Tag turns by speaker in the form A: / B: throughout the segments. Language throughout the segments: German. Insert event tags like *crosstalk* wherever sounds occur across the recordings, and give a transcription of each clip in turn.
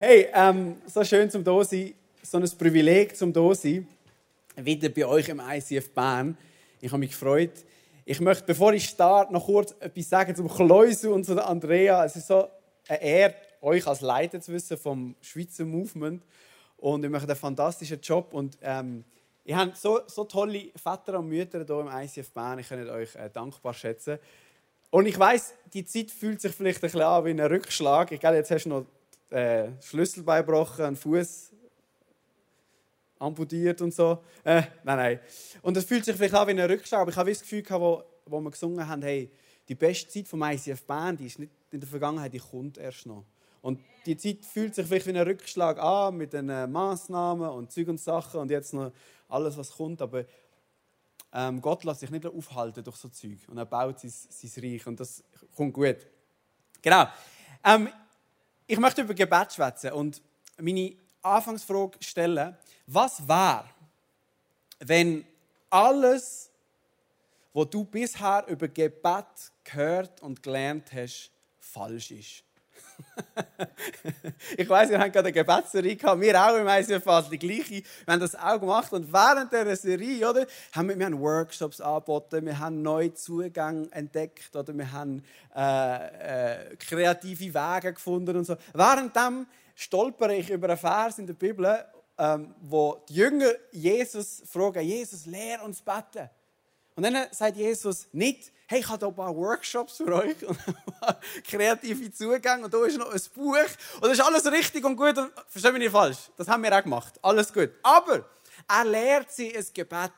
A: Hey, ähm, so schön zum da so ein Privileg zum da wieder bei euch im ICF Bern. Ich habe mich gefreut. Ich möchte, bevor ich starte, noch kurz etwas sagen zum Kleusel und zu Andrea. Es ist so eine Ehre, euch als Leiter zu wissen vom Schweizer Movement. Und ihr macht einen fantastischen Job. Und ähm, ihr habt so, so tolle Väter und Mütter hier im ICF Bern. Ich kann euch äh, dankbar schätzen. Und ich weiß, die Zeit fühlt sich vielleicht ein bisschen an wie ein Rückschlag. Ich glaube, jetzt hast du noch äh, Schlüsselbein gebrochen, einen Fuß amputiert und so. Äh, nein, nein. Und es fühlt sich vielleicht an wie ein Rückschlag, aber ich habe das Gefühl, gehabt, wo, wo wir gesungen haben, hey, die beste Zeit vom ICF Bern, die ist nicht in der Vergangenheit, die kommt erst noch. Und die Zeit fühlt sich vielleicht wie ein Rückschlag an mit den äh, Massnahmen und Zeug und Sachen und jetzt noch alles, was kommt. Aber ähm, Gott lässt sich nicht aufhalten durch so Zeug und er baut sein, sein Reich und das kommt gut. Genau. Ähm, ich möchte über Gebet schwätzen und meine Anfangsfrage stellen: Was wäre, wenn alles, was du bisher über Gebet gehört und gelernt hast, falsch ist? *laughs* ich weiß, wir haben gerade eine Gebetsserie gehabt, wir auch im ICF fast die gleiche. Wir haben das auch gemacht und während dieser Serie, oder, haben wir, wir haben Workshops angeboten, wir haben neue Zugänge entdeckt oder wir haben äh, äh, kreative Wege gefunden und so. Währenddem stolpere ich über einen Vers in der Bibel, ähm, wo die Jünger Jesus fragen, Jesus, lehr uns beten. Und dann sagt Jesus nicht, hey, ich habe hier ein paar Workshops für euch und *laughs* kreative Zugänge und da ist noch ein Buch und das ist alles richtig und gut. Und, versteh mich nicht falsch, das haben wir auch gemacht. Alles gut. Aber er lehrt sie ein Gebet.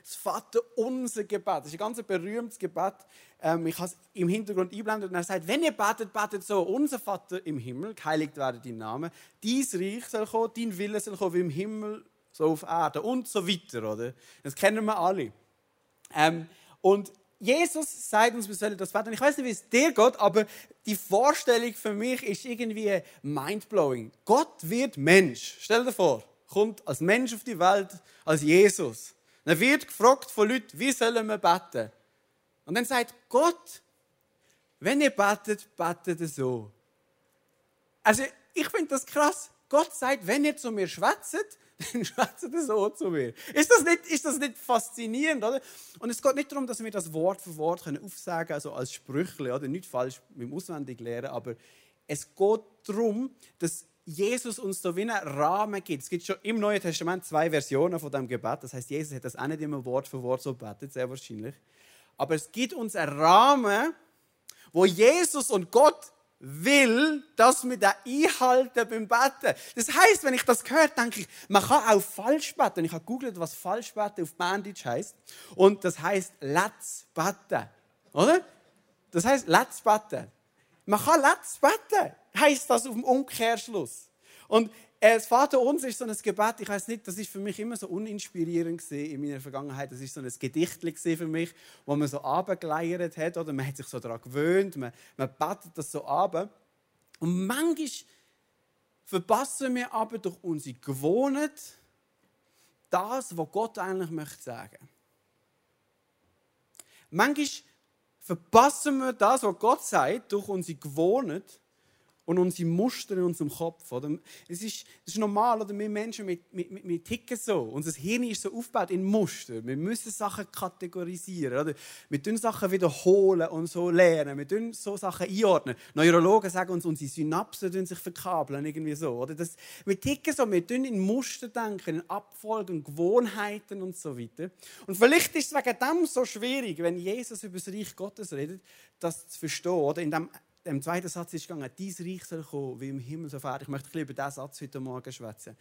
A: Das Vater unser Gebet. Das ist ein ganz berühmtes Gebet. Ähm, ich habe es im Hintergrund einblendet und er sagt, wenn ihr betet, betet so, unser Vater im Himmel, geheiligt werde dein Name, dein Reich soll kommen, dein Wille soll kommen, wie im Himmel, so auf Erde und so weiter, oder? Das kennen wir alle. Ähm, und Jesus sagt uns, wir sollen das beten. Ich weiß nicht, wie es dir geht, aber die Vorstellung für mich ist irgendwie mindblowing. Gott wird Mensch. Stell dir vor, kommt als Mensch auf die Welt, als Jesus. Er wird gefragt von Leuten, wie sollen wir beten? Und dann sagt Gott, wenn ihr betet, betet so. Also, ich finde das krass. Gott sagt, wenn ihr zu mir schwätzt, *laughs* dann schwätzt er so zu mir. Ist das, nicht, ist das nicht faszinierend, oder? Und es geht nicht darum, dass wir das Wort für Wort können aufsagen also als Sprüchle, oder? Nicht falsch mit dem Auswendiglehren, aber es geht darum, dass Jesus uns da wie einen Rahmen gibt. Es gibt schon im Neuen Testament zwei Versionen von dem Gebet. Das heißt, Jesus hat das auch nicht immer Wort für Wort so betet, sehr wahrscheinlich. Aber es gibt uns einen Rahmen, wo Jesus und Gott will, dass wir den einhalten beim Betten. Das heißt, wenn ich das gehört, denke ich, man kann auch falsch beten. Ich habe gegoogelt, was falsch beten auf Bandage heißt. Und das heißt Let's beten. Oder? Das heißt Let's beten. Man kann Let's beten. Heißt das auf dem Umkehrschluss. Und das Vater uns ist so ein Gebet, ich weiß nicht, das ist für mich immer so uninspirierend in meiner Vergangenheit. Das ist so ein Gedicht für mich, wo man so abgeleiert hat oder man hat sich so daran gewöhnt, man, man betet das so ab. Und manchmal verpassen wir aber durch unsere Gewohnheit das, was Gott eigentlich möchte sagen. Manchmal verpassen wir das, was Gott sagt, durch unsere Gewohnheit und unsere Muster in unserem Kopf. Oder? Es, ist, es ist normal, oder? wir Menschen wir, wir, wir ticken so. Unser Hirn ist so aufgebaut in Muster. Wir müssen Sachen kategorisieren. Oder? Wir tun Sachen wiederholen und so lernen. Wir tun so Sachen einordnen. Neurologen sagen uns, unsere Synapsen sich verkabeln. Irgendwie so, oder? Das, wir ticken so, wir tun in Muster denken, in Abfolgen, Gewohnheiten und so weiter. Und vielleicht ist es wegen dem so schwierig, wenn Jesus über das Reich Gottes redet, das zu verstehen. Oder? In dem im zweiten Satz ist gegangen, dein Reich soll kommen, wie im Himmel so fährt. Ich möchte ein über diesen Satz heute Morgen schwätzen.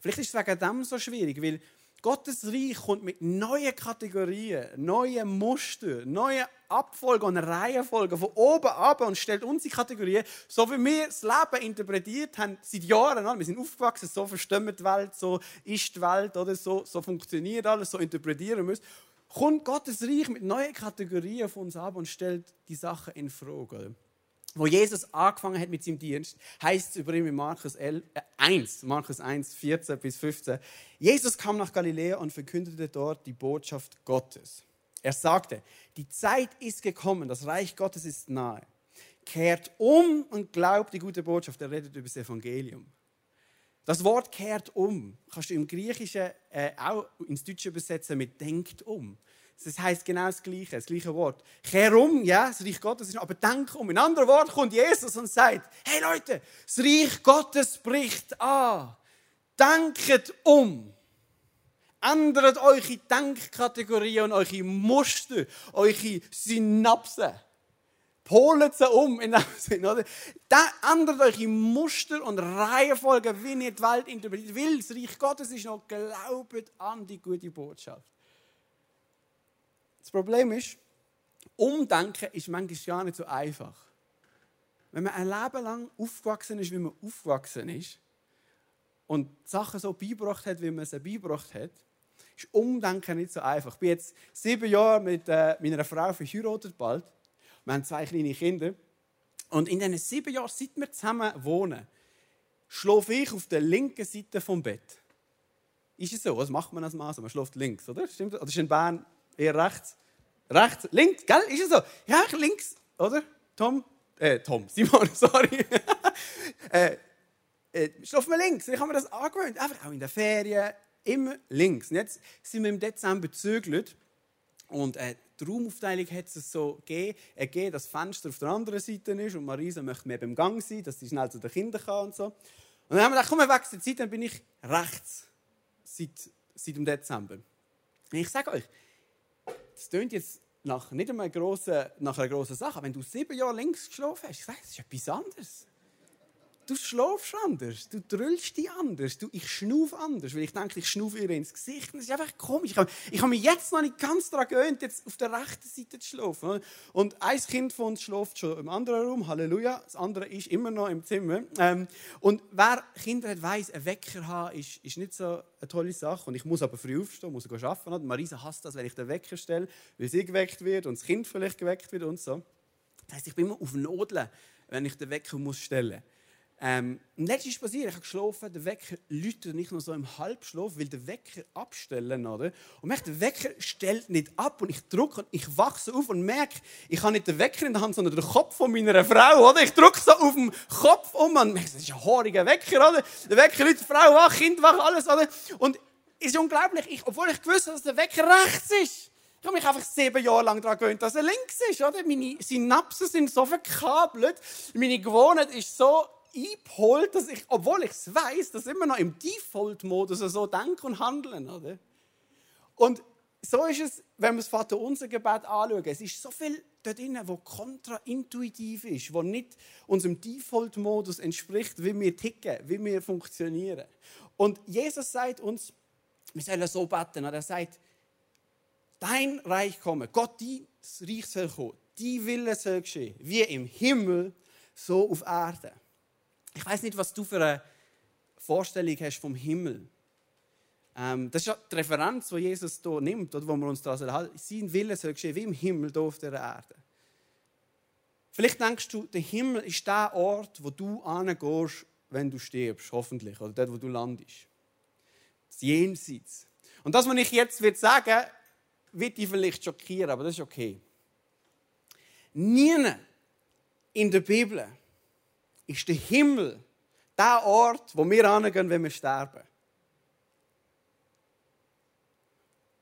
A: Vielleicht ist es wegen dem so schwierig, weil Gottes Reich kommt mit neuen Kategorien, neuen Mustern, neuen Abfolgen und Reihenfolgen von oben ab und stellt unsere Kategorien, so wie wir das Leben interpretiert haben seit Jahren. Wir sind aufgewachsen, so verstehen wir die Welt, so ist die Welt, oder so, so funktioniert alles, so interpretieren es. Kommt Gottes Reich mit neuen Kategorien von uns ab und stellt die Sachen in Frage wo Jesus angefangen hat mit seinem Dienst, heißt es über ihn in Markus 11, äh 1, Markus 1, 14 bis 15. Jesus kam nach Galiläa und verkündete dort die Botschaft Gottes. Er sagte, die Zeit ist gekommen, das Reich Gottes ist nahe. kehrt um und glaubt die gute Botschaft. Er redet über das Evangelium. Das Wort kehrt um kannst du im Griechischen äh, auch ins Deutsche übersetzen mit denkt um. Das heißt genau das Gleiche, das gleiche Wort. Kehr um, ja, das Reich Gottes ist, aber denk um. In anderen Worten kommt Jesus und sagt: Hey Leute, das Reich Gottes bricht an. Denkt um. Ändert eure Denkkategorien und eure Muster, eure Synapsen. Holt sie um in dem *laughs* Sinn, oder? Ändert eure Muster und Reihenfolge, wie ihr die Welt interpretiert. Weil das Reich Gottes ist noch, glaubt an die gute Botschaft. Das Problem ist, Umdenken ist manchmal gar nicht so einfach. Wenn man ein Leben lang aufgewachsen ist, wie man aufgewachsen ist, und Sachen so beigebracht hat, wie man sie beigebracht hat, ist Umdenken nicht so einfach. Ich bin jetzt sieben Jahre mit äh, meiner Frau verheiratet bald. Wir haben zwei kleine Kinder. Und in diesen sieben Jahren, seit wir zusammen wohnen, schlafe ich auf der linken Seite vom Bett. Ist es so? Was macht man als Mann? Man schläft links, oder? Stimmt? Oder ist in Bern eher rechts? Rechts? Links? Gell? Ist es so? Ja, links, oder? Tom? Äh, Tom, Simon, *laughs* sorry. *laughs* äh, äh, schlafen wir links. Ich habe mir das angewöhnt. Einfach auch in der Ferien, immer links. Und jetzt sind wir im Dezember gezögert. Und äh, die Raumaufteilung hat es so gegeben, ergeben, dass das Fenster auf der anderen Seite ist und Marisa möchte mehr beim Gang sein, dass sie schnell zu den Kindern kann und so. Und dann haben wir gedacht, komm, wir wechseln die Zeit, dann bin ich rechts seit, seit dem Dezember. Und ich sage euch, das klingt jetzt nach, nicht einmal grossen, nach einer grossen Sache, wenn du sieben Jahre links geschlafen hast, ich sage, das ist etwas anderes. Du schlafst anders, du drüllst dich anders, du, ich schnufe anders, weil ich denke, ich schnufe ihr ins Gesicht. Das ist einfach komisch. Ich habe, ich habe mich jetzt noch nicht ganz daran gewöhnt, jetzt auf der rechten Seite zu schlafen. Und ein Kind von uns schläft schon im anderen Raum, Halleluja. Das andere ist immer noch im Zimmer. Ähm, und wer Kinder hat, weiß, ein Wecker haben ist, ist nicht so eine tolle Sache. Und ich muss aber früh aufstehen, muss arbeiten. Und Marisa hasst das, wenn ich den Wecker stelle, weil sie geweckt wird und das Kind vielleicht geweckt wird und so. Das heißt, ich bin immer auf Nodeln, wenn ich den Wecker muss stellen muss. Ähm, und letztes ist passiert, ich habe geschlafen, der Wecker läutet nicht nur so im Halbschlaf, weil der Wecker abstellen, oder? Und merke, der Wecker stellt nicht ab und ich drücke und ich wachse auf und merke, ich habe nicht den Wecker in der Hand, sondern den Kopf von meiner Frau, oder? Ich drücke so auf den Kopf um und merke, das ist ein haariger Wecker, oder? Der Wecker läutet, Frau wach, Kind wach, alles, oder? Und es ist unglaublich, ich, obwohl ich gewusst habe, dass der Wecker rechts ist. Ich habe mich einfach sieben Jahre lang daran gewöhnt, dass er links ist. Oder? Meine Synapsen sind so verkabelt. Meine Gewohnheit ist so eingeholt, dass ich, obwohl ich es weiß, dass immer noch im Default-Modus so denken und handeln. Oder? Und so ist es, wenn wir das Vater unser Gebet anschauen. Es ist so viel dort drin, wo kontraintuitiv ist, wo nicht unserem Default-Modus entspricht, wie wir ticken, wie wir funktionieren. Und Jesus sagt uns, wir sollen so beten. Er sagt, dein Reich komme, Gott, dein Reich soll kommen, dein Wille soll geschehen, wie im Himmel, so auf Erden. Ich weiß nicht, was du für eine Vorstellung hast vom Himmel. Ähm, das ist ja die Referenz, die Jesus hier nimmt, oder wo wir uns da halten. Sein Wille soll geschehen, wie im Himmel hier auf der Erde. Vielleicht denkst du, der Himmel ist der Ort, wo du hingehst, wenn du stirbst, hoffentlich, oder dort, wo du landest. Das Jenseits. Und das, was ich jetzt wird sagen, wird dich vielleicht schockieren, aber das ist okay. Nie in der Bibel ist der Himmel der Ort, wo wir hingehen, wenn wir sterben.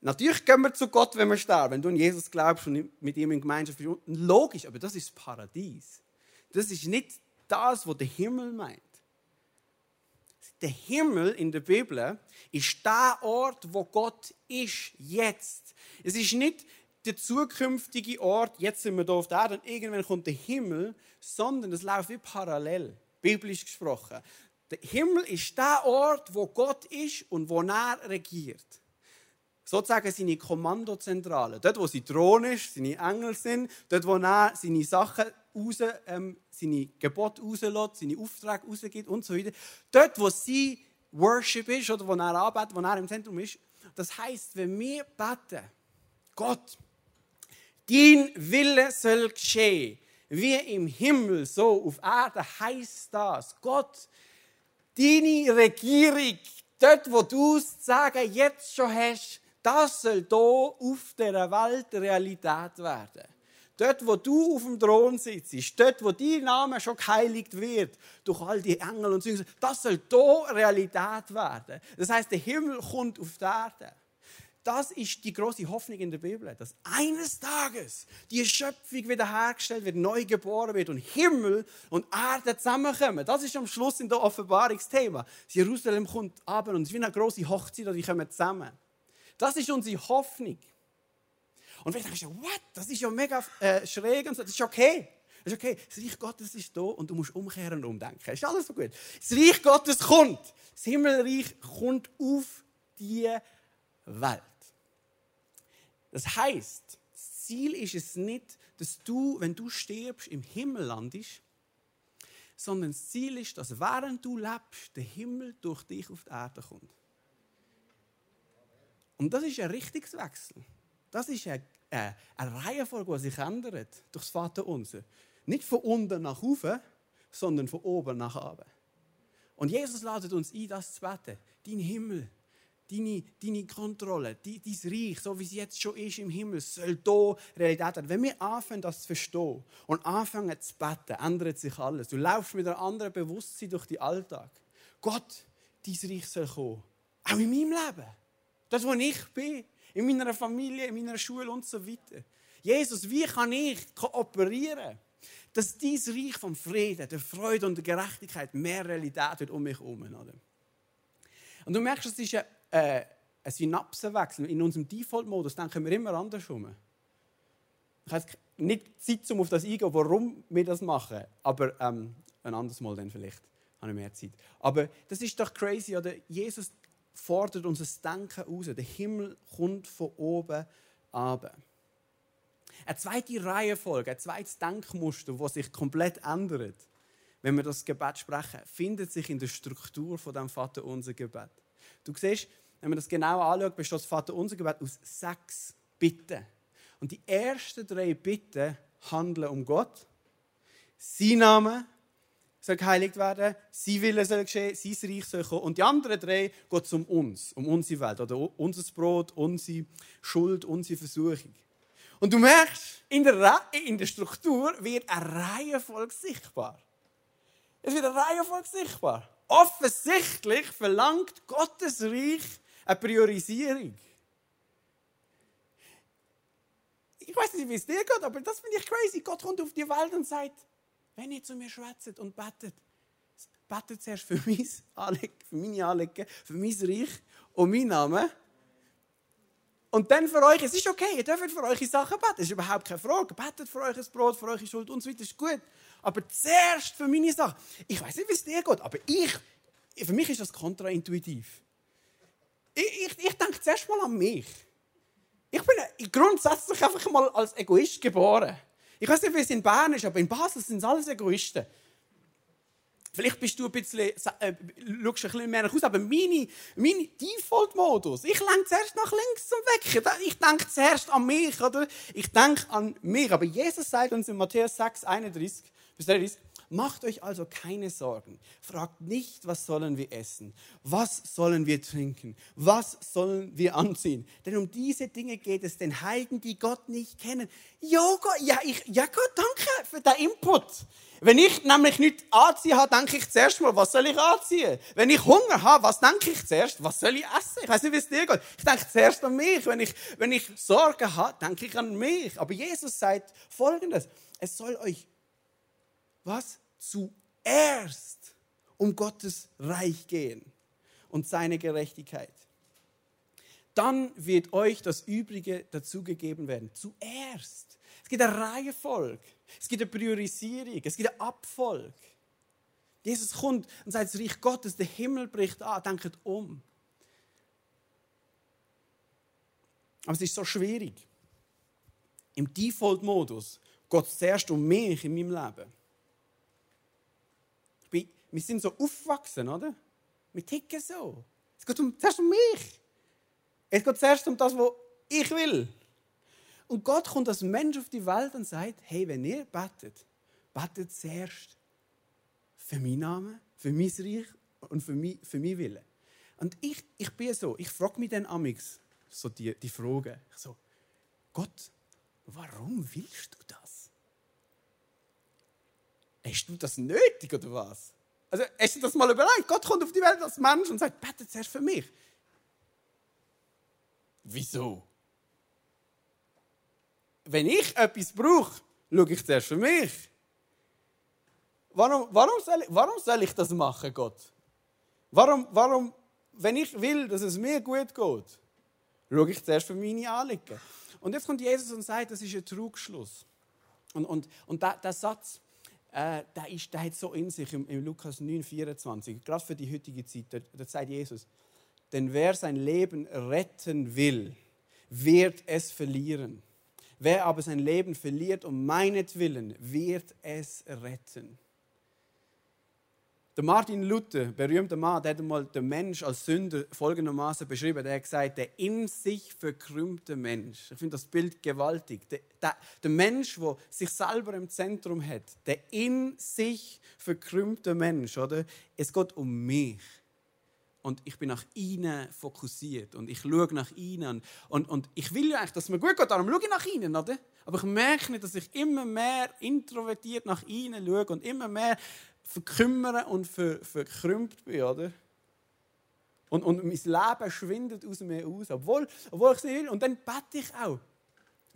A: Natürlich gehen wir zu Gott, wenn wir sterben. Wenn du an Jesus glaubst und mit ihm in Gemeinschaft bist. Logisch, aber das ist das Paradies. Das ist nicht das, was der Himmel meint. Der Himmel in der Bibel ist der Ort, wo Gott ist, jetzt. Es ist nicht der zukünftige Ort, jetzt sind wir hier auf der Erde und irgendwann kommt der Himmel, sondern es läuft wie parallel, biblisch gesprochen. Der Himmel ist der Ort, wo Gott ist und wo er regiert. Sozusagen seine Kommandozentrale. Dort, wo sein Thron ist, seine Engel sind, dort, wo er seine Sachen raus, ähm, seine Gebote rauslässt, seine Aufträge rausgibt und so weiter. Dort, wo sein Worship ist oder wo er arbeitet, wo er im Zentrum ist. Das heißt, wenn wir beten, Gott, Dein Wille soll geschehen, wie im Himmel, so auf Erde heißt das. Gott, deine Regierung, dort, wo du es sagen jetzt schon hast, das soll hier auf der Welt Realität werden. Dort, wo du auf dem Thron sitzt, dort, wo dein Name schon geheiligt wird, durch all die Engel und so, das soll hier Realität werden. Das heißt, der Himmel kommt auf die Erde. Das ist die große Hoffnung in der Bibel, dass eines Tages die Schöpfung wiederhergestellt wird, neu geboren wird und Himmel und Erde zusammenkommen. Das ist am Schluss in der Offenbarungsthema. Jerusalem kommt ab und es ist wie eine große Hochzeit und die kommen zusammen. Das ist unsere Hoffnung. Und vielleicht denkst du, what? Das ist ja mega äh, schräg und so. Das ist okay. Das ist okay. Das Reich Gottes ist da und du musst umkehren und umdenken. Ist alles so gut. Das Reich Gottes kommt. Das Himmelreich kommt auf die Welt. Das heißt, das Ziel ist es nicht, dass du, wenn du stirbst, im Himmel landest, sondern das Ziel ist, dass während du lebst, der Himmel durch dich auf die Erde kommt. Und das ist ein Richtungswechsel. Das ist eine, eine, eine Reihenfolge, die sich ändert durch das Vaterunser. Nicht von unten nach oben, sondern von oben nach oben. Und Jesus ladet uns ein, das zu beten. Dein Himmel deine, deine Kontrolle, dein, dein Reich, so wie es jetzt schon ist im Himmel, soll hier Realität werden. Wenn wir anfangen, das zu verstehen und anfangen zu beten, ändert sich alles. Du laufst mit einem anderen Bewusstsein durch den Alltag. Gott, dein Reich soll kommen. Auch in meinem Leben. Das, wo ich bin. In meiner Familie, in meiner Schule und so weiter. Jesus, wie kann ich kooperieren, dass dieses Reich vom Frieden, der Freude und der Gerechtigkeit mehr Realität wird um mich herum? Und du merkst, es ist eine äh, ein Synapsenwechsel. In unserem Default-Modus denken wir immer andersrum. Ich habe nicht Zeit, um auf das eingehen, warum wir das machen. Aber ähm, ein anderes Mal dann vielleicht. Habe ich mehr Zeit. Aber das ist doch crazy, oder? Jesus fordert unser Denken aus. Der Himmel kommt von oben ab. Eine zweite Reihenfolge, ein zweites Denkmuster, das sich komplett ändert, wenn wir das Gebet sprechen, findet sich in der Struktur von dem Vater unser Gebet. Du siehst, wenn man das genau anschaut, besteht das Vater unser Gebet aus sechs Bitten. Und die ersten drei Bitten handeln um Gott. Sein Name soll geheiligt werden, sein Wille soll geschehen, sein Reich soll kommen. Und die anderen drei geht es um uns, um unsere Welt, oder unser Brot, unsere Schuld, unsere Versuchung. Und du merkst, in der, in der Struktur wird eine Reihenfolge sichtbar. Es wird eine Reihenfolge sichtbar. Offensichtlich verlangt Gottes Reich eine Priorisierung. Ich weiß nicht, wie es dir geht, aber das finde ich crazy. Gott kommt auf die Welt und sagt, wenn ihr zu mir schwätzt und betet, betet zuerst für, mein Anliegen, für meine Anliegen, für mein Reich und meinen Namen. Und dann für euch, es ist okay, ihr dürft für eure Sachen beten, das ist überhaupt keine Frage. Betet für euch das Brot, für eure Schuld und so weiter, ist gut. Aber zuerst für meine Sachen. Ich weiß nicht, wie es dir geht, aber ich, für mich ist das kontraintuitiv. Ich, ich, ich denke zuerst mal an mich. Ich bin grundsätzlich einfach mal als Egoist geboren. Ich weiß nicht, wie es in Bern ist, aber in Basel sind es alles Egoisten. Vielleicht bist du ein bisschen, äh, schaust ein bisschen mehr nach Hause, aber meine, meine Default-Modus, ich lenke zuerst nach links zum Wecken. Ich denke zuerst an mich, oder? Ich denke an mich. Aber Jesus sagt uns in Matthäus 6, 31 bis 30, Macht euch also keine Sorgen. Fragt nicht, was sollen wir essen? Was sollen wir trinken? Was sollen wir anziehen? Denn um diese Dinge geht es den Heiden, die Gott nicht kennen. Jo, Gott, ja, ich, ja Gott, danke für den Input. Wenn ich nämlich nichts anziehen habe, denke ich zuerst mal, was soll ich anziehen? Wenn ich Hunger habe, was denke ich zuerst? Was soll ich essen? Ich weiß nicht, wie es dir geht. Ich denke zuerst an mich. Wenn ich, wenn ich Sorgen habe, denke ich an mich. Aber Jesus sagt Folgendes. Es soll euch was? Zuerst um Gottes Reich gehen und seine Gerechtigkeit. Dann wird euch das Übrige dazugegeben werden. Zuerst. Es gibt eine Reihenfolge. Es gibt eine Priorisierung. Es gibt eine Abfolge. Jesus kommt und sagt, das Reich Gottes, der Himmel bricht an. Denkt um. Aber es ist so schwierig. Im Default-Modus geht es zuerst um mich in meinem Leben wir sind so aufgewachsen, oder? Wir ticken so. Es geht um, zuerst um mich. Es geht zuerst um das, was ich will. Und Gott kommt als Mensch auf die Welt und sagt, hey, wenn ihr betet, betet zuerst für meinen Namen, für mein Reich und für mein, für mein Willen. Und ich, ich bin so, ich frage mich dann amix so die, die Frage. Ich so, Gott, warum willst du das? hast du das nötig oder was? Also hast du das mal überlegt? Gott kommt auf die Welt als Mensch und sagt, bete zuerst für mich. Wieso? Wenn ich etwas brauche, schaue ich zuerst für mich. Warum, warum, soll, ich, warum soll ich das machen, Gott? Warum, warum, wenn ich will, dass es mir gut geht, schaue ich zuerst für meine Anliegen. Und jetzt kommt Jesus und sagt, das ist ein Trugschluss. Und, und, und der, der Satz, äh, der, ist, der hat so in sich im, im Lukas 9, 24, gerade für die heutige Zeit, da, da sagt Jesus, denn wer sein Leben retten will, wird es verlieren. Wer aber sein Leben verliert um meinetwillen, wird es retten. Der Martin Luther, berühmter Mann, der hat einmal den Mensch als Sünder folgendermaßen beschrieben. Er hat gesagt, der in sich verkrümmte Mensch. Ich finde das Bild gewaltig. Der, der, der Mensch, der sich selber im Zentrum hat, der in sich verkrümmte Mensch, oder? Es geht um mich und ich bin nach ihnen fokussiert und ich schaue nach ihnen und, und ich will ja eigentlich, dass es mir gut geht, darum schaue ich nach ihnen, oder? Aber ich merke nicht, dass ich immer mehr introvertiert nach ihnen schaue und immer mehr verkümmere und ver, verkrümmt bin, oder? Und, und mein Leben schwindet aus mir aus, obwohl, obwohl ich es will. Und dann bete ich auch,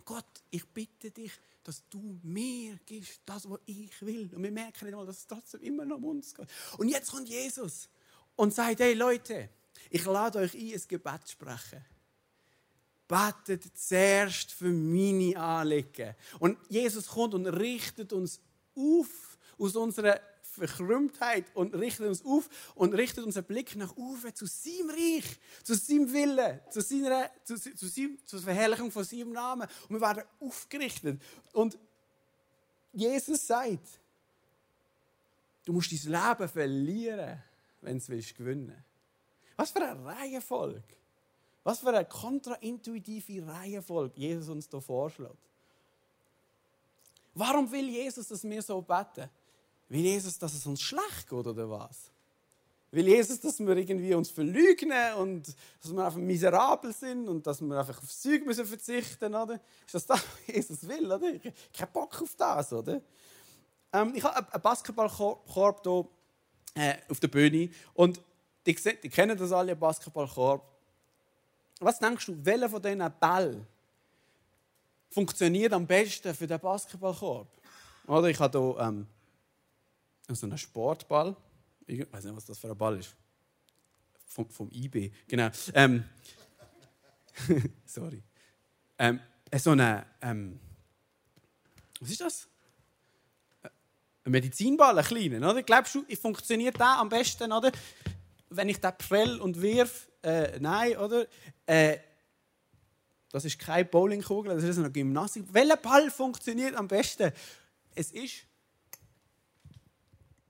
A: Gott, ich bitte dich, dass du mir gibst, das, was ich will. Und wir merken nicht mal, dass es trotzdem immer noch um uns geht. Und jetzt kommt Jesus und sagt, hey Leute, ich lade euch ein, ein Gebet zu sprechen. Betet zuerst für meine Anliegen. Und Jesus kommt und richtet uns auf aus unserer Verkrümmtheit und richtet uns auf und richtet unseren Blick nach oben zu seinem Reich, zu seinem Willen, zu, seiner, zu, zu, seinem, zur Verherrlichung von seinem Namen. Und wir werden aufgerichtet. Und Jesus sagt, du musst dein Leben verlieren wenn du es gewinnen Was für eine Reihenfolge. Was für eine kontraintuitive Reihenfolge Jesus uns hier vorschlägt. Warum will Jesus, dass wir so beten? Will Jesus, dass es uns schlecht geht oder was? Will Jesus, dass wir irgendwie uns verlügen und dass wir einfach miserabel sind und dass wir einfach aufs Zeug müssen verzichten müssen? Ist das das, was Jesus will? Oder? Ich habe keinen Bock auf das. Oder? Ähm, ich habe einen Basketballkorb hier äh, auf der Bühne. Und die, die kennen das alle, Basketballkorb. Was denkst du, welcher von diesen Bällen funktioniert am besten für den Basketballkorb? Oder ich habe hier ähm, so einen Sportball. Ich weiß nicht, was das für ein Ball ist. Vom, vom IB, genau. Ähm, *laughs* sorry. Ähm, so eine. Ähm, was ist das? Ein Medizinball, ein kleiner, oder? Glaubst du, funktioniert der am besten, oder? Wenn ich den prell und wirf, äh, nein, oder? Äh, das ist keine Bowlingkugel, das ist eine Gymnastik. Welcher Ball funktioniert am besten? Es ist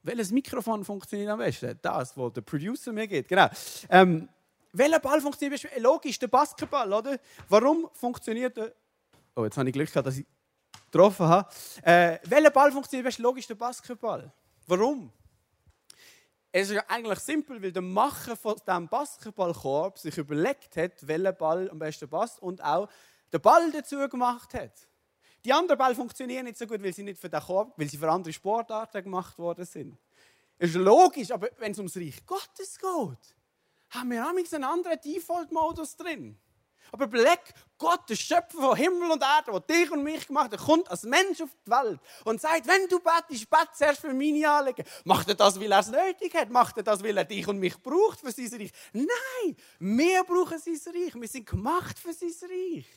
A: welches Mikrofon funktioniert am besten? Das, wo der Producer mir geht, genau. Ähm, welcher Ball funktioniert am besten? Logisch, der Basketball, oder? Warum funktioniert der... Oh, jetzt habe ich Glück gehabt, dass ich getroffen habe. Äh, welcher Ball funktioniert best? Logisch der Basketball. Warum? Es ist eigentlich simpel, weil der Macher von diesem Basketballkorb sich überlegt hat, welcher Ball am besten passt und auch den Ball dazu gemacht hat. Die anderen Bälle funktionieren nicht so gut, weil sie nicht für den Korb, weil sie für andere Sportarten gemacht worden sind. Ist logisch, aber wenn es ums Reich Gottes geht, haben wir einen anderen Default-Modus drin. Aber Black, Gott, der Schöpfer von Himmel und Erde, der dich und mich gemacht hat, kommt als Mensch auf die Welt und sagt, wenn du betest, bete zuerst für meine Anliegen. Macht er das, weil er es nötig hat? Macht er das, weil er dich und mich braucht für sein Reich? Nein, wir brauchen sein Reich. Wir sind gemacht für sein Reich.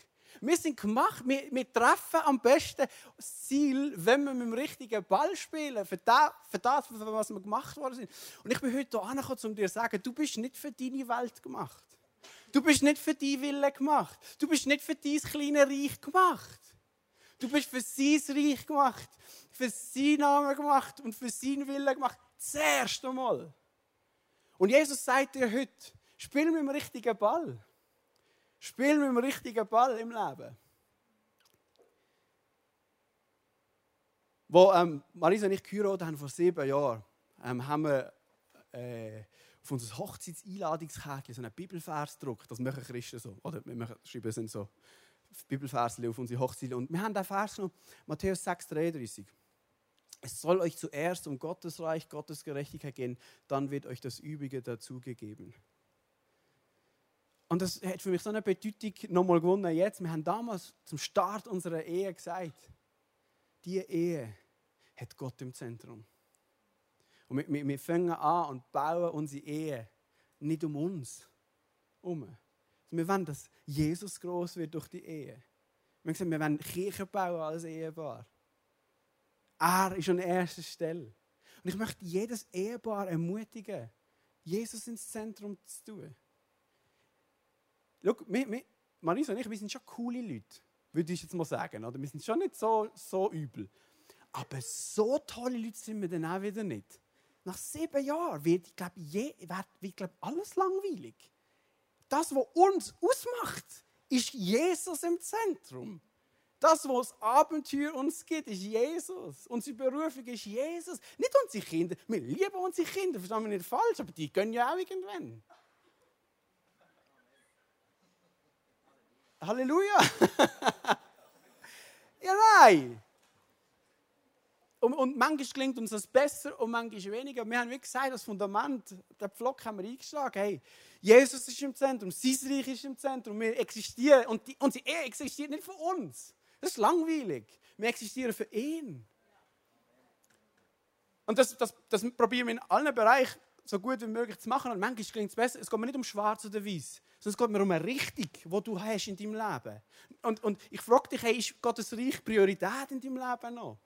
A: Wir sind gemacht, wir, wir, treffen am besten das Ziel, wenn wir mit dem richtigen Ball spielen, für das, für das, für was wir gemacht worden sind. Und ich bin heute hier angekommen, um dir zu sagen, du bist nicht für deine Welt gemacht. Du bist nicht für die Wille gemacht. Du bist nicht für dein kleine Reich gemacht. Du bist für sein Reich gemacht, für seinen Namen gemacht und für seinen Willen gemacht. Zuerst einmal. Und Jesus sagt dir heute, spiel mit dem richtigen Ball. Spiel mit dem richtigen Ball im Leben. Wo ähm, Marisa und ich geheiratet haben vor sieben Jahren, ähm, haben wir äh, auf unser Hochzeitseinladungskärtchen so einen Bibelvers gedruckt. Das machen Christen so. Oder wir schreiben sind so Bibelvers auf unsere Hochzeit. Und wir haben den Vers noch, Matthäus 6,33. es soll euch zuerst um Gottes Reich, Gottes Gerechtigkeit gehen, dann wird euch das Übrige dazugegeben. Und das hat für mich so eine Bedeutung nochmal gewonnen jetzt. Wir haben damals zum Start unserer Ehe gesagt, die Ehe hat Gott im Zentrum. Und wir, wir, wir fangen an und bauen unsere Ehe nicht um uns herum. Wir wollen, dass Jesus groß wird durch die Ehe. Wir haben gesagt, wir wollen Kirche bauen als Ehepaar. Er ist an erster Stelle. Und ich möchte jedes Ehepaar ermutigen, Jesus ins Zentrum zu tun. Schau, Marisa und ich, wir sind schon coole Leute, würde ich jetzt mal sagen. Oder? Wir sind schon nicht so, so übel. Aber so tolle Leute sind wir dann auch wieder nicht. Nach sieben Jahren wird, ich glaube, je, wird, glaub, alles langweilig. Das, was uns ausmacht, ist Jesus im Zentrum. Das, was das Abenteuer uns gibt, ist Jesus. Unsere Berufung ist Jesus. Nicht unsere Kinder. Wir lieben unsere Kinder, verstehen wir nicht falsch, aber die gehen ja auch irgendwann. Halleluja! *laughs* ja, nein! Und, und manchmal klingt uns das besser und manchmal weniger. Wir haben wie gesagt, das Fundament, den Pflock haben wir eingeschlagen. Hey, Jesus ist im Zentrum, sein Reich ist im Zentrum, wir existieren. Und die, unsere Ehe existiert nicht für uns. Das ist langweilig. Wir existieren für ihn. Und das, das, das probieren wir in allen Bereichen so gut wie möglich zu machen. Und manchmal klingt es besser. Es geht mir nicht um schwarz oder weiß, sondern es geht mir um eine Richtung, die du hast in deinem Leben. Und, und ich frage dich, hey, ist Gottes Reich Priorität in deinem Leben noch?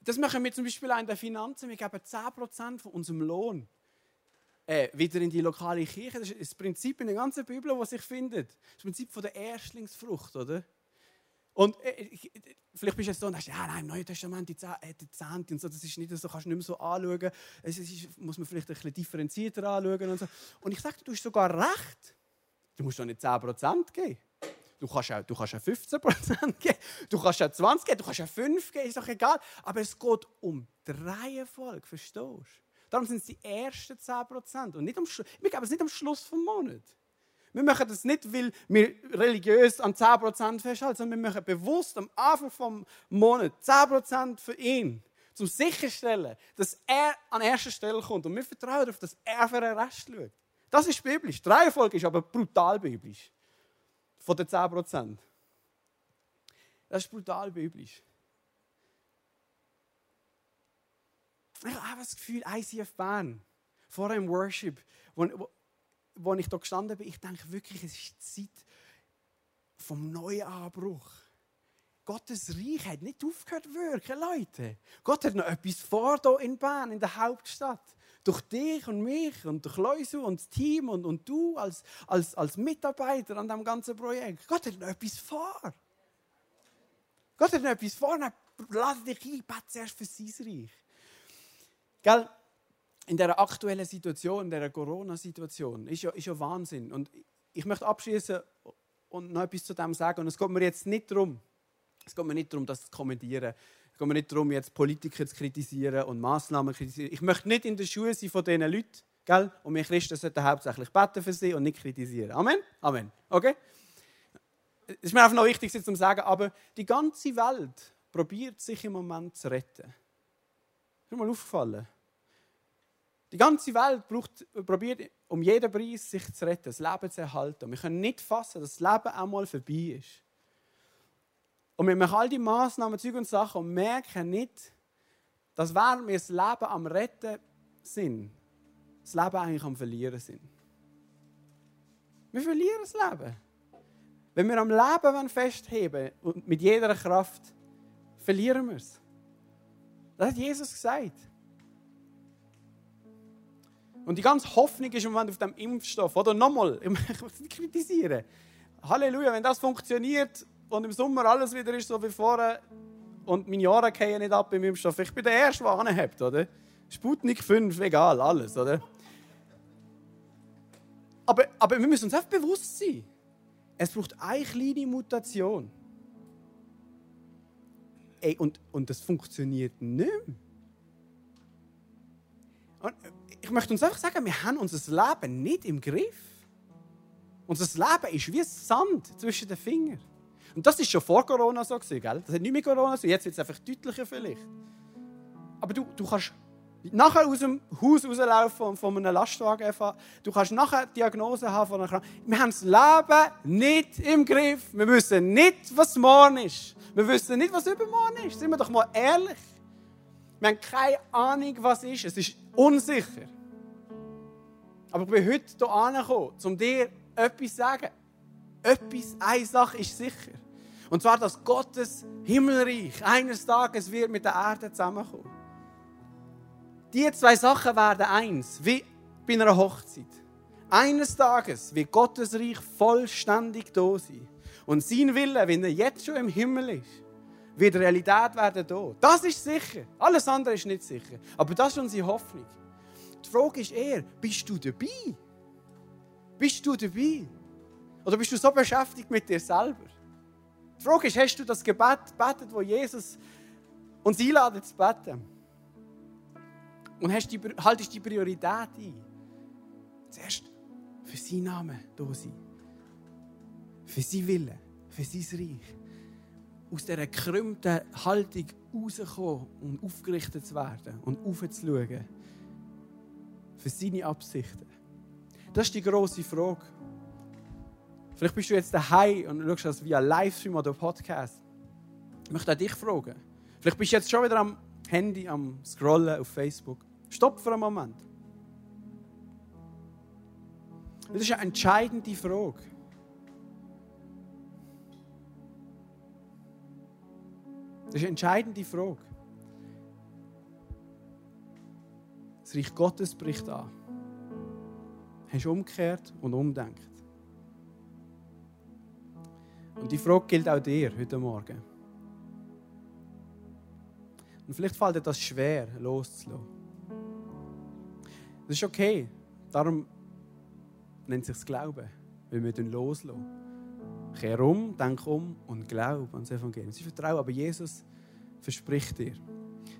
A: Das machen wir zum Beispiel auch in den Finanzen. Wir geben 10% von unserem Lohn äh, wieder in die lokale Kirche. Das ist das Prinzip in der ganzen Bibel, das sich findet. Das Prinzip von der Erstlingsfrucht, oder? Und äh, vielleicht bist du jetzt so und sagst, ja, nein, im Neuen Testament, die, äh, Zehnte und so, das ist nicht so, kannst du nicht mehr so anschauen. Es ist, muss man vielleicht ein bisschen differenzierter anschauen und so. Und ich sage du hast sogar recht. Du musst doch nicht 10% geben. Du kannst auch, du kannst auch 15% geben, du kannst auch 20 geben, du kannst auch 5 geben, ist doch egal. Aber es geht um die Reihenfolge, verstehst du? Darum sind es die ersten 10% und nicht am, wir geben es nicht am Schluss des Monats. Wir machen das nicht, weil wir religiös an 10% festhalten, sondern wir machen bewusst am Anfang des Monats 10% für ihn, zum sicherstellen, dass er an erster Stelle kommt. Und wir vertrauen darauf, dass er für den Rest schaut. Das ist biblisch. Die Reihenfolge ist aber brutal biblisch. Von den 10%. Das ist brutal biblisch. Ich habe das Gefühl, ICF Bern, vor dem Worship, wo, wo ich da gestanden bin, ich denke wirklich, es ist Zeit vom Neuanbruch. Gottes Reich hat nicht aufgehört zu wirken, Leute. Gott hat noch etwas vor hier in Bern, in der Hauptstadt. Durch dich und mich und durch Leusu und das Team und, und du als, als, als Mitarbeiter an diesem ganzen Projekt. Gott hat noch etwas vor. Gott hat noch etwas vor. Lass dich ein, bete zuerst für sein Reich. Gell? In der aktuellen Situation, in der Corona-Situation, ist ja, ist ja Wahnsinn. Und ich möchte abschließen und noch etwas zu dem sagen. Und es geht mir jetzt nicht darum, es geht mir nicht darum, das zu kommentieren. Es geht mir nicht darum, jetzt Politiker zu kritisieren und Massnahmen zu kritisieren. Ich möchte nicht in den Schuhen sein von diesen Leuten. Gell? Und wir Christen sollten hauptsächlich beten für sie und nicht kritisieren. Amen? Amen. Okay? Es ist mir einfach noch wichtig, zu sagen, aber die ganze Welt probiert sich im Moment zu retten. Ist mir mal aufgefallen? Die ganze Welt braucht, probiert um jeden Preis sich zu retten, das Leben zu erhalten. Wir können nicht fassen, dass das Leben einmal vorbei ist. Und wir machen all die Massnahmen, Zeug und Sachen und merken nicht, dass während wir das Leben am Retten sind, das Leben eigentlich am Verlieren sind. Wir verlieren das Leben. Wenn wir am Leben festheben und mit jeder Kraft, verlieren wir es. Das hat Jesus gesagt. Und die ganze Hoffnung ist im Moment auf dem Impfstoff. Oder nochmal, *laughs* ich es nicht kritisieren. Halleluja, wenn das funktioniert und im Sommer alles wieder ist so wie vorher und meine Jahre gehen nicht ab im Impfstoff. Ich bin der Erste, der anhebt, oder? Sputnik 5, egal, alles, oder? Aber, aber wir müssen uns einfach bewusst sein, es braucht eine kleine Mutation. Ey, und, und das funktioniert nicht mehr. Und ich möchte uns einfach sagen, wir haben unser Leben nicht im Griff. Unser Leben ist wie Sand zwischen den Fingern. Und das ist schon vor Corona so gewesen, gell? Das hat nicht mit Corona so. Jetzt wird es einfach deutlicher vielleicht. Aber du, du kannst nachher aus dem Haus rauslaufen von einem Lastwagen fahren. Du kannst nachher Diagnose haben von einer Krankheit. Wir haben das Leben nicht im Griff. Wir wissen nicht, was morgen ist. Wir wissen nicht, was übermorgen ist. Sind wir doch mal ehrlich. Wir haben keine Ahnung, was ist. Es ist unsicher. Aber ich bin heute hier angekommen, um dir etwas zu sagen. Etwas, eine Sache ist sicher. Und zwar, dass Gottes Himmelreich eines Tages wird mit der Erde zusammenkommen. Die zwei Sachen werden eins, wie bei einer Hochzeit. Eines Tages wird Gottes Reich vollständig da sein. Und sein Wille, wenn er jetzt schon im Himmel ist, wird Realität werden da. Das ist sicher. Alles andere ist nicht sicher. Aber das ist unsere Hoffnung. Die Frage ist eher, bist du dabei? Bist du dabei? Oder bist du so beschäftigt mit dir selber? Die Frage ist, hast du das Gebet gebetet, wo Jesus uns einladet zu beten? Und hast die, haltest die Priorität ein? Zuerst für seinen Namen da sein. Für sein Willen, für sein Reich. Aus dieser gekrümmten Haltung rauszukommen und aufgerichtet zu werden und aufzuschauen. Für seine Absichten. Das ist die grosse Frage. Vielleicht bist du jetzt daheim und schaust das via Livestream oder Podcast. Ich möchte auch dich fragen. Vielleicht bist du jetzt schon wieder am Handy, am Scrollen auf Facebook. Stopp für einen Moment. Das ist eine entscheidende Frage. Das ist eine entscheidende Frage. Das Reich Gottes bricht an. Hast du umgekehrt und umdenkt. Und die Frage gilt auch dir heute Morgen. Und vielleicht fällt dir das schwer, loszulassen. Das ist okay. Darum nennt sich Glauben, weil wir loslassen. Kehr um, denk um und glaub an das Evangelium. Sie vertrauen, aber Jesus verspricht dir,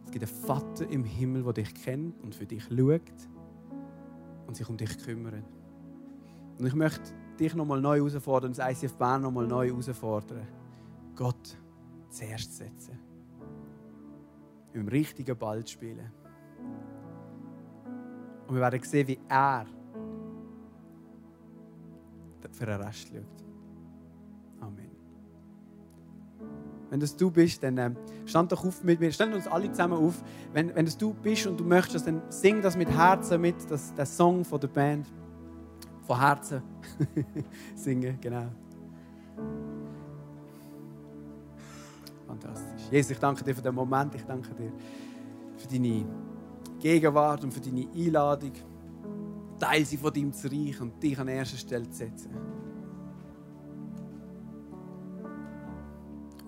A: es gibt einen Vater im Himmel, der dich kennt und für dich schaut und sich um dich kümmert. Und ich möchte dich nochmal neu herausfordern, das ICF Bern nochmal neu herausfordern. Gott zuerst setzen. Im richtigen Ball spielen. Und wir werden sehen, wie er für den Rest schaut. Amen. Wenn das du bist, dann äh, stand doch auf mit mir. Stellen uns alle zusammen auf. Wenn, wenn das du bist und du möchtest, dann sing das mit Herzen mit, das, der Song von der Band. Von Herzen *laughs* singen, genau. Fantastisch. Jesus, ich danke dir für den Moment. Ich danke dir für deine Gegenwart und für deine Einladung. Teil sie von deinem Reich und dich an erster Stelle zu setzen.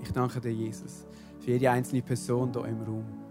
A: Ich danke dir, Jesus, für jede einzelne Person hier im Raum.